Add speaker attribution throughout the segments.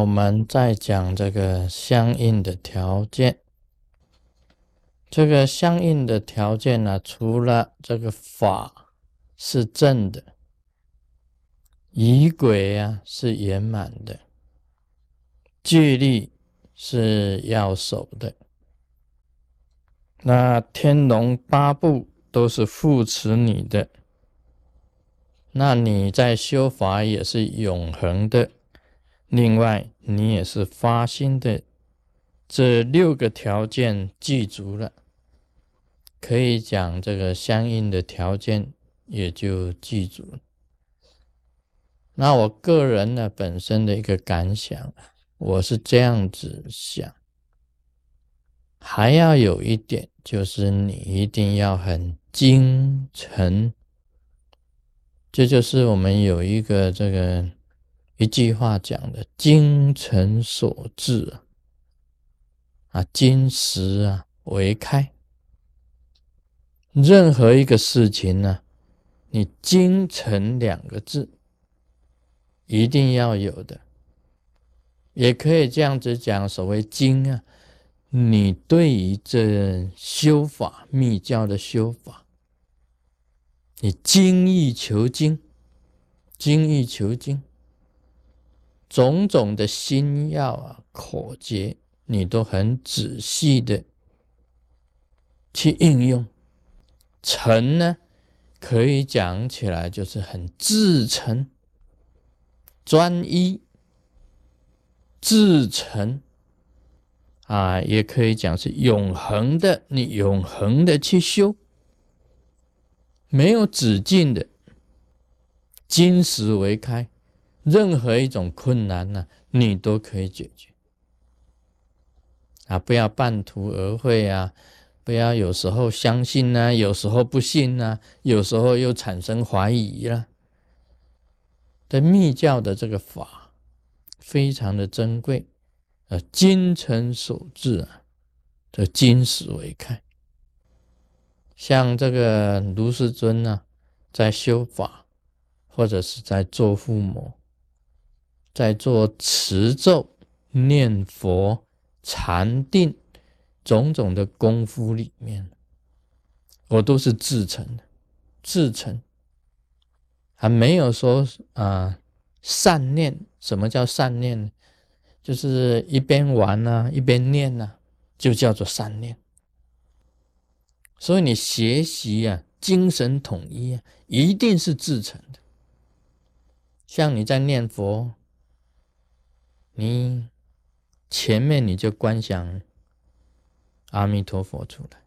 Speaker 1: 我们再讲这个相应的条件。这个相应的条件呢，除了这个法是正的，仪轨啊是圆满的，戒律是要守的，那天龙八部都是扶持你的，那你在修法也是永恒的。另外，你也是发心的，这六个条件记足了。可以讲这个相应的条件也就记住了。那我个人呢本身的一个感想，我是这样子想，还要有一点就是你一定要很精诚，这就是我们有一个这个一句话讲的“精诚所至”啊，啊，金石啊为开。任何一个事情呢，你“精诚”两个字一定要有的，也可以这样子讲。所谓“精”啊，你对于这修法、密教的修法，你精益求精，精益求精，种种的心要啊、口诀，你都很仔细的去应用。诚呢，可以讲起来就是很至诚、专一、至诚啊，也可以讲是永恒的。你永恒的去修，没有止境的，金石为开，任何一种困难呢，你都可以解决啊！不要半途而废啊！不要有时候相信呢，有时候不信呢，有时候又产生怀疑了。这密教的这个法非常的珍贵，呃，精诚所至啊，这金石为开。像这个卢世尊呢，在修法或者是在做父母，在做持咒、念佛、禅定。种种的功夫里面，我都是自成的，自成，还没有说啊善念。什么叫善念呢？就是一边玩呢，一边念呢，就叫做善念。所以你学习啊，精神统一啊，一定是自成的。像你在念佛，你前面你就观想。阿弥陀佛出来，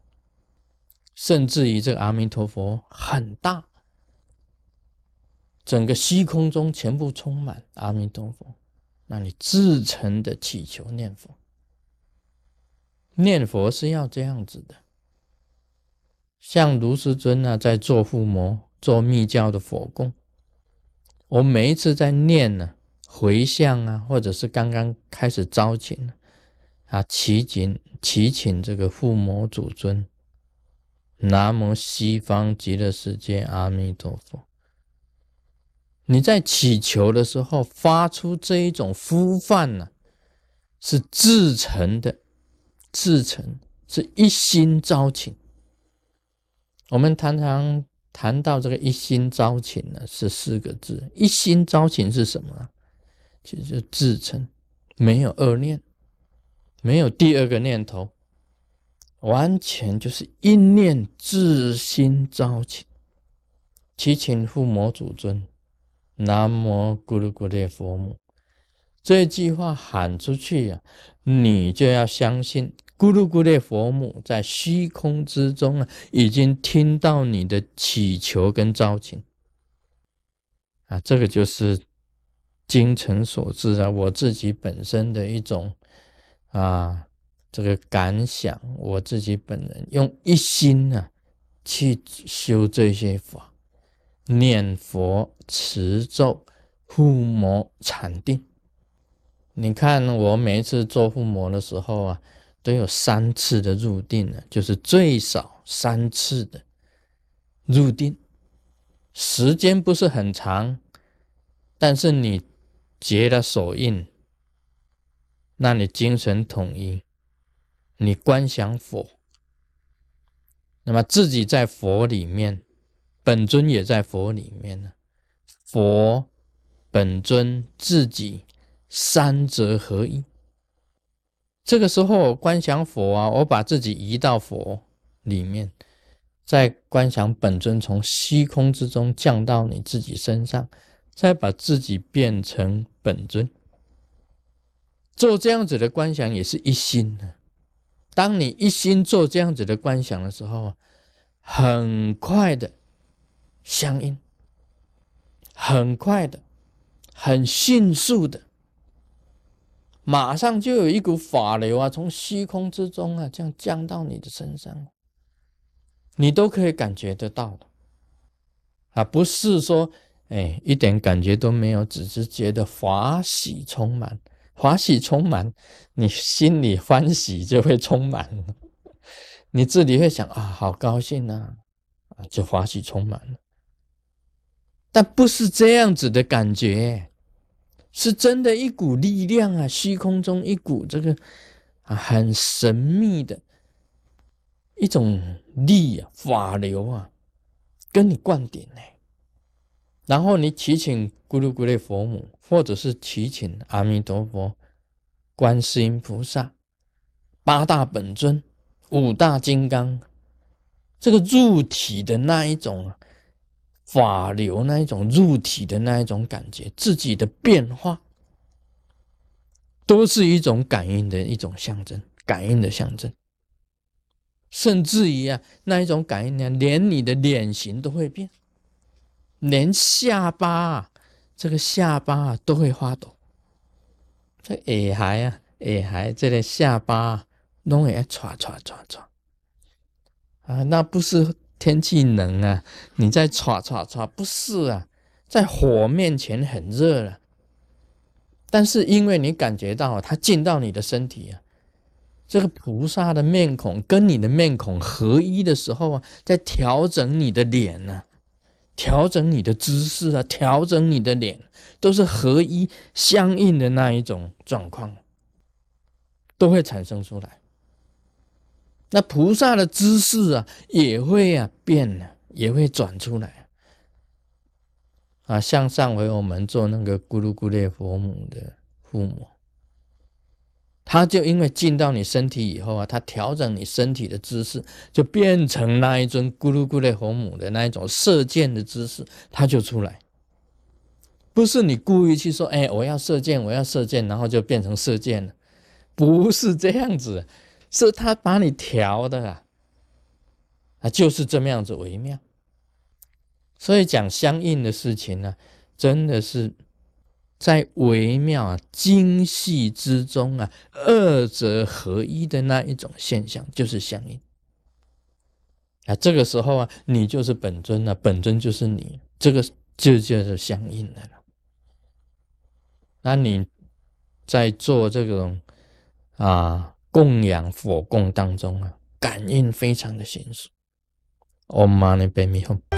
Speaker 1: 甚至于这个阿弥陀佛很大，整个虚空中全部充满阿弥陀佛，那你自诚的祈求念佛，念佛是要这样子的。像卢师尊呢，在做附魔、做密教的佛供，我每一次在念呢，回向啊，或者是刚刚开始招请啊，祈请祈请这个父母祖尊，南无西方极乐世界阿弥陀佛。你在祈求的时候发出这一种呼唤呢，是至诚的，至诚是一心招请。我们常常谈到这个一心招请呢，是四个字。一心招请是什么？其实自诚，没有恶念。没有第二个念头，完全就是一念自心招请，祈请父母祖尊，南无咕噜咕噜佛母。这句话喊出去呀，你就要相信咕噜咕噜佛母在虚空之中啊，已经听到你的祈求跟招请啊，这个就是精诚所至啊，我自己本身的一种。啊，这个感想，我自己本人用一心呢去修这些法，念佛、持咒、护摩、禅定。你看我每一次做护摩的时候啊，都有三次的入定呢，就是最少三次的入定，时间不是很长，但是你结了手印。那你精神统一，你观想佛，那么自己在佛里面，本尊也在佛里面呢。佛、本尊、自己三者合一。这个时候观想佛啊，我把自己移到佛里面，再观想本尊从虚空之中降到你自己身上，再把自己变成本尊。做这样子的观想也是一心的。当你一心做这样子的观想的时候，很快的相应，很快的，很迅速的，马上就有一股法流啊，从虚空之中啊，这样降到你的身上，你都可以感觉得到的啊，不是说哎一点感觉都没有，只是觉得法喜充满。欢喜充满，你心里欢喜就会充满了，你自己会想啊，好高兴呐，啊，就欢喜充满了。但不是这样子的感觉，是真的一股力量啊，虚空中一股这个啊很神秘的一种力啊，法流啊，跟你灌顶呢。然后你祈请咕噜咕噜佛母，或者是祈请阿弥陀佛、观世音菩萨、八大本尊、五大金刚，这个入体的那一种法流，那一种入体的那一种感觉，自己的变化，都是一种感应的一种象征，感应的象征。甚至于啊，那一种感应呢，连你的脸型都会变。连下巴，这个下巴都会发抖。这耳孩啊，耳孩这个下巴拢会唰唰唰唰啊！那不是天气冷啊，你在唰唰唰，不是啊，在火面前很热了。但是因为你感觉到它进到你的身体啊，这个菩萨的面孔跟你的面孔合一的时候啊，在调整你的脸呢。调整你的姿势啊，调整你的脸，都是合一相应的那一种状况，都会产生出来。那菩萨的姿势啊，也会啊变了，也会转出来啊。像上回我们做那个咕噜咕噜佛母的父母。他就因为进到你身体以后啊，他调整你身体的姿势，就变成那一尊咕噜咕噜红母的那一种射箭的姿势，他就出来。不是你故意去说，哎，我要射箭，我要射箭，然后就变成射箭了，不是这样子，是他把你调的啊，啊，就是这么样子微妙。所以讲相应的事情呢，真的是。在微妙、精细之中啊，二者合一的那一种现象，就是相应啊。这个时候啊，你就是本尊啊，本尊就是你，这个就就是相应的了。那你在做这种啊供养佛供当中啊，感应非常的迅速。Om Mani Padme Hum。